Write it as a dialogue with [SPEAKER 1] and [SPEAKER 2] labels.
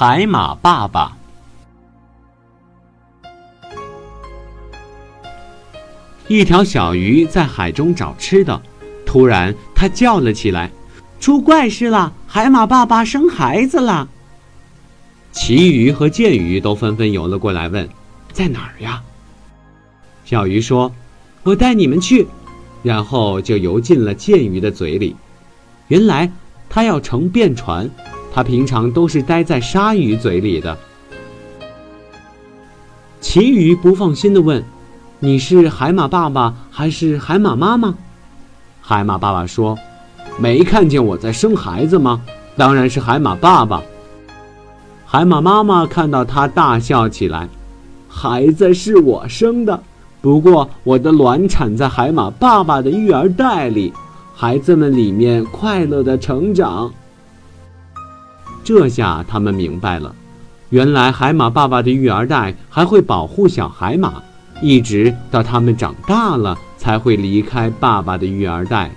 [SPEAKER 1] 海马爸爸。一条小鱼在海中找吃的，突然它叫了起来：“
[SPEAKER 2] 出怪事了！海马爸爸生孩子了！”
[SPEAKER 1] 旗鱼和剑鱼都纷纷游了过来，问：“在哪儿呀？”小鱼说：“我带你们去。”然后就游进了剑鱼的嘴里。原来它要乘便船，它平常都是待在鲨鱼嘴里的。旗鱼不放心地问。你是海马爸爸还是海马妈妈？海马爸爸说：“没看见我在生孩子吗？当然是海马爸爸。”海马妈妈看到他大笑起来：“孩子是我生的，不过我的卵产在海马爸爸的育儿袋里，孩子们里面快乐的成长。”这下他们明白了，原来海马爸爸的育儿袋还会保护小海马。一直到他们长大了，才会离开爸爸的育儿袋。